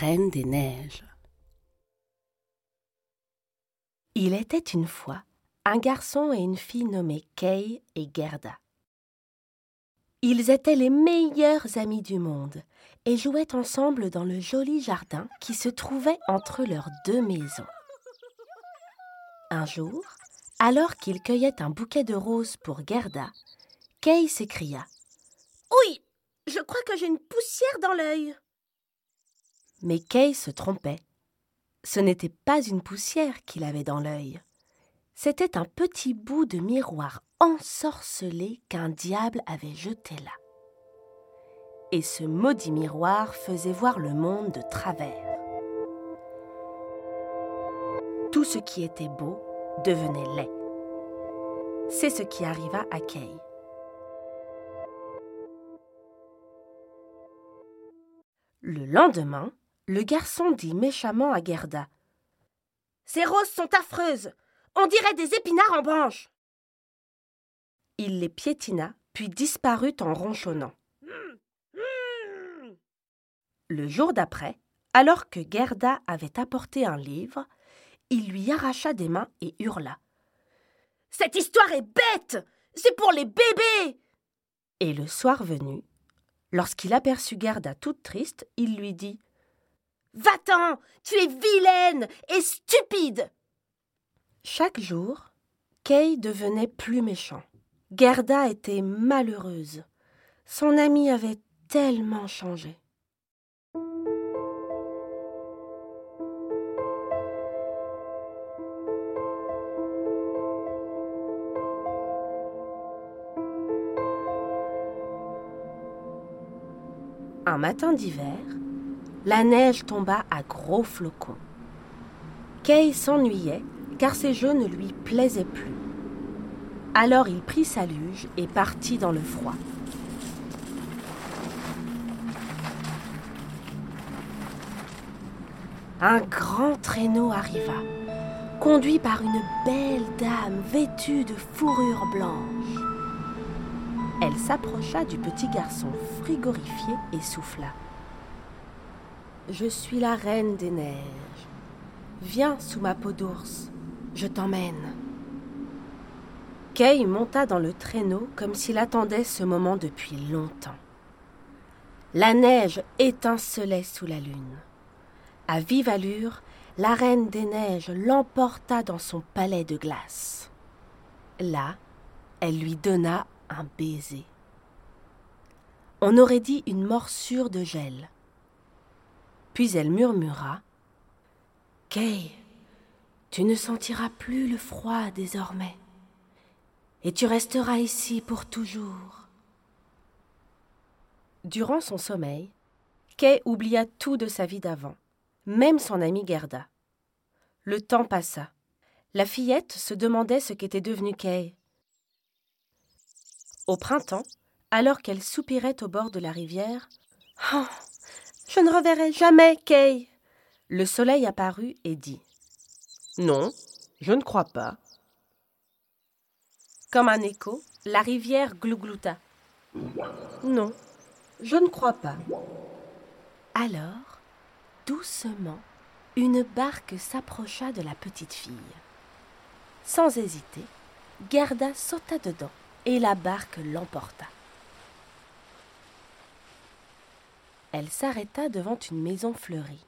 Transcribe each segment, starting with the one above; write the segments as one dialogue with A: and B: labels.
A: Reine des Neiges. Il était une fois un garçon et une fille nommés Kay et Gerda. Ils étaient les meilleurs amis du monde et jouaient ensemble dans le joli jardin qui se trouvait entre leurs deux maisons. Un jour, alors qu'il cueillait un bouquet de roses pour Gerda, Kay s'écria
B: Oui, je crois que j'ai une poussière dans l'œil.
A: Mais Kay se trompait. Ce n'était pas une poussière qu'il avait dans l'œil. C'était un petit bout de miroir ensorcelé qu'un diable avait jeté là. Et ce maudit miroir faisait voir le monde de travers. Tout ce qui était beau devenait laid. C'est ce qui arriva à Kay. Le lendemain, le garçon dit méchamment à Gerda
B: Ces roses sont affreuses. On dirait des épinards en branches.
A: Il les piétina, puis disparut en ronchonnant. Le jour d'après, alors que Gerda avait apporté un livre, il lui arracha des mains et hurla.
B: Cette histoire est bête. C'est pour les bébés.
A: Et le soir venu, lorsqu'il aperçut Gerda toute triste, il lui dit
B: Va-t'en Tu es vilaine et stupide
A: Chaque jour, Kay devenait plus méchant. Gerda était malheureuse. Son ami avait tellement changé. Un matin d'hiver, la neige tomba à gros flocons. Kay s'ennuyait car ces jeux ne lui plaisaient plus. Alors il prit sa luge et partit dans le froid. Un grand traîneau arriva, conduit par une belle dame vêtue de fourrure blanche. Elle s'approcha du petit garçon frigorifié et souffla. Je suis la reine des neiges. Viens sous ma peau d'ours, je t'emmène. Kay monta dans le traîneau comme s'il attendait ce moment depuis longtemps. La neige étincelait sous la lune. À vive allure, la reine des neiges l'emporta dans son palais de glace. Là, elle lui donna un baiser. On aurait dit une morsure de gel. Puis elle murmura Kay, tu ne sentiras plus le froid désormais, et tu resteras ici pour toujours. Durant son sommeil, Kay oublia tout de sa vie d'avant, même son amie Gerda. Le temps passa. La fillette se demandait ce qu'était devenu Kay. Au printemps, alors qu'elle soupirait au bord de la rivière, oh, je ne reverrai jamais Kay. Le soleil apparut et dit
C: Non, je ne crois pas.
A: Comme un écho, la rivière glouglouta. Non, je ne crois pas. Alors, doucement, une barque s'approcha de la petite fille. Sans hésiter, Gerda sauta dedans et la barque l'emporta. Elle s'arrêta devant une maison fleurie.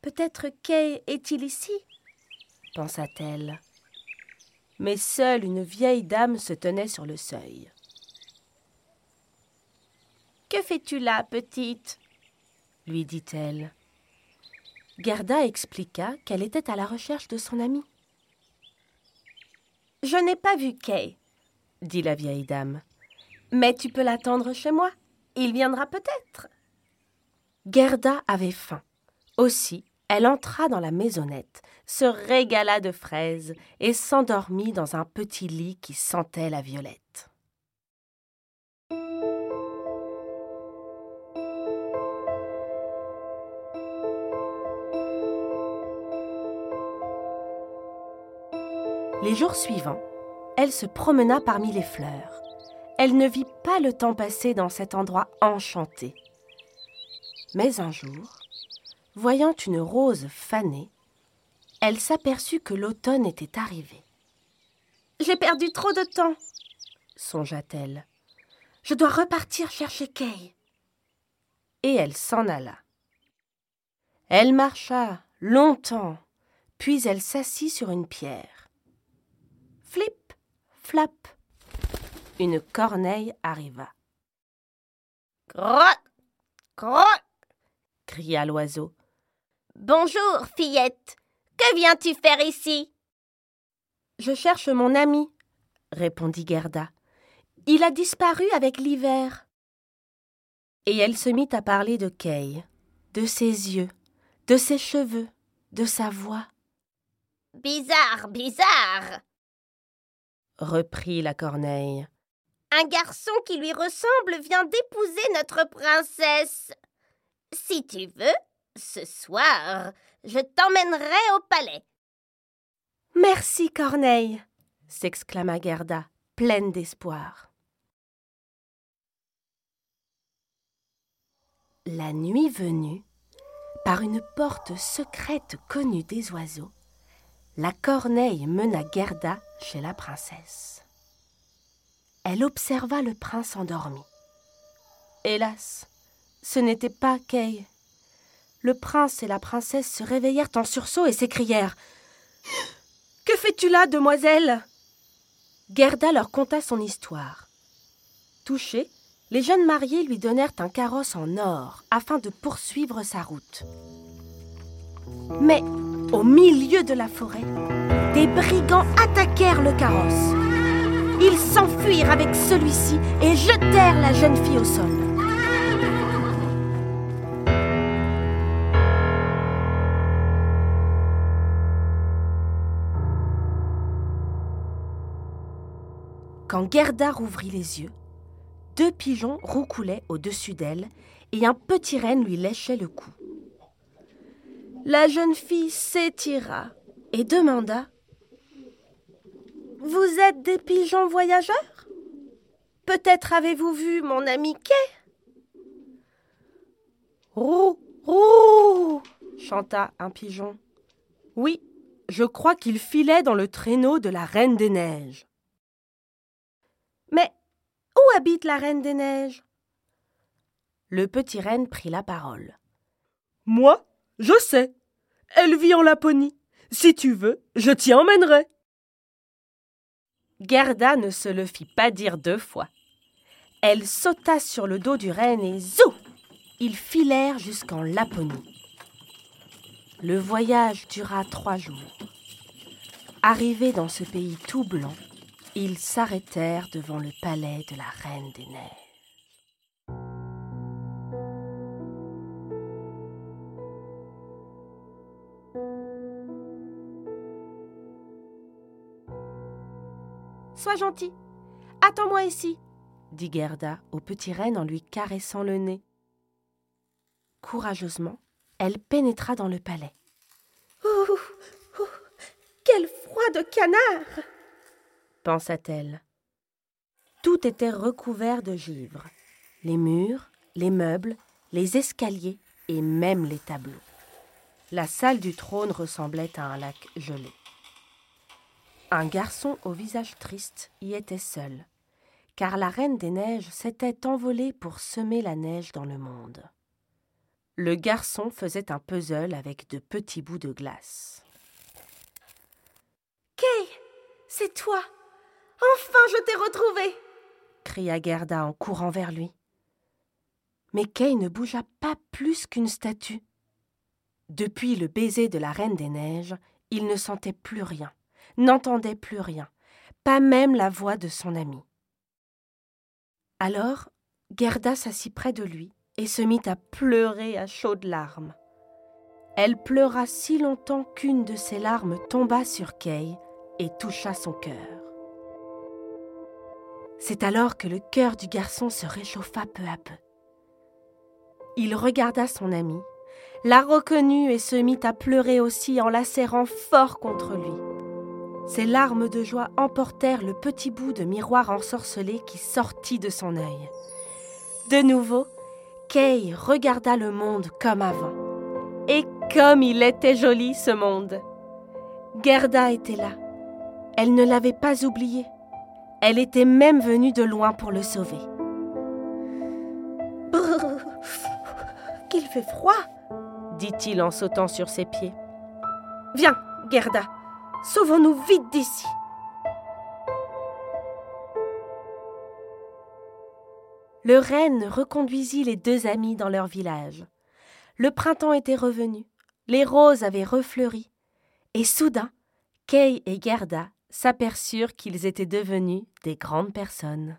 A: Peut-être Kay est-il ici? pensa-t-elle. Mais seule une vieille dame se tenait sur le seuil.
B: Que fais-tu là, petite?
A: lui dit-elle. Gerda expliqua qu'elle était à la recherche de son ami.
B: Je n'ai pas vu Kay,
A: dit la vieille dame.
B: Mais tu peux l'attendre chez moi. Il viendra peut-être.
A: Gerda avait faim. Aussi, elle entra dans la maisonnette, se régala de fraises et s'endormit dans un petit lit qui sentait la violette. Les jours suivants, elle se promena parmi les fleurs. Elle ne vit pas le temps passer dans cet endroit enchanté. Mais un jour, voyant une rose fanée, elle s'aperçut que l'automne était arrivé.
B: J'ai perdu trop de temps,
A: songea-t-elle.
B: Je dois repartir chercher Kay.
A: Et elle s'en alla. Elle marcha longtemps, puis elle s'assit sur une pierre. Flip, flap. Une corneille arriva.
B: Croc, croc,
A: cria l'oiseau.
B: Bonjour, fillette. Que viens-tu faire ici?
A: Je cherche mon ami, répondit Gerda. Il a disparu avec l'hiver. Et elle se mit à parler de Kay, de ses yeux, de ses cheveux, de sa voix.
B: Bizarre, bizarre,
A: reprit la corneille.
B: Un garçon qui lui ressemble vient d'épouser notre princesse. Si tu veux, ce soir, je t'emmènerai au palais.
A: Merci, Corneille, s'exclama Gerda, pleine d'espoir. La nuit venue, par une porte secrète connue des oiseaux, la corneille mena Gerda chez la princesse. Elle observa le prince endormi. Hélas, ce n'était pas Kay. Le prince et la princesse se réveillèrent en sursaut et s'écrièrent Que fais-tu là, demoiselle? Gerda leur conta son histoire. Touchés, les jeunes mariés lui donnèrent un carrosse en or afin de poursuivre sa route. Mais au milieu de la forêt, des brigands attaquèrent le carrosse. Ils s'enfuirent avec celui-ci et jetèrent la jeune fille au sol. Quand Gerda rouvrit les yeux, deux pigeons roucoulaient au-dessus d'elle et un petit renne lui léchait le cou. La jeune fille s'étira et demanda Vous êtes des pigeons voyageurs? Peut-être avez-vous vu mon ami Kay? Roux, roux chanta un pigeon. Oui, je crois qu'il filait dans le traîneau de la Reine des Neiges. Mais où habite la Reine des Neiges? Le petit renne prit la parole.
C: Moi, je sais. Elle vit en Laponie. Si tu veux, je t'y emmènerai.
A: Gerda ne se le fit pas dire deux fois. Elle sauta sur le dos du renne et zou Ils filèrent jusqu'en Laponie. Le voyage dura trois jours. Arrivés dans ce pays tout blanc, ils s'arrêtèrent devant le palais de la Reine des Neiges. Sois gentil. Attends-moi ici, dit Gerda au petit renne en lui caressant le nez. Courageusement, elle pénétra dans le palais.
B: Oh, oh quel froid de canard
A: pensa-t-elle. Tout était recouvert de givre les murs, les meubles, les escaliers et même les tableaux. La salle du trône ressemblait à un lac gelé. Un garçon au visage triste y était seul, car la reine des neiges s'était envolée pour semer la neige dans le monde. Le garçon faisait un puzzle avec de petits bouts de glace.
B: Kay,
A: C'est toi Enfin, je t'ai retrouvé cria Gerda en courant vers lui. Mais Kay ne bougea pas plus qu'une statue. Depuis le baiser de la Reine des Neiges, il ne sentait plus rien, n'entendait plus rien, pas même la voix de son ami. Alors, Gerda s'assit près de lui et se mit à pleurer à chaudes larmes. Elle pleura si longtemps qu'une de ses larmes tomba sur Kay et toucha son cœur. C'est alors que le cœur du garçon se réchauffa peu à peu. Il regarda son ami, la reconnut et se mit à pleurer aussi en la serrant fort contre lui. Ses larmes de joie emportèrent le petit bout de miroir ensorcelé qui sortit de son œil. De nouveau, Kay regarda le monde comme avant. Et comme il était joli ce monde. Gerda était là. Elle ne l'avait pas oublié. Elle était même venue de loin pour le sauver. Qu'il fait froid, dit-il en sautant sur ses pieds. Viens, Gerda, sauvons-nous vite d'ici. Le renne reconduisit les deux amis dans leur village. Le printemps était revenu, les roses avaient refleuri, et soudain, Kay et Gerda s'aperçurent qu'ils étaient devenus des grandes personnes.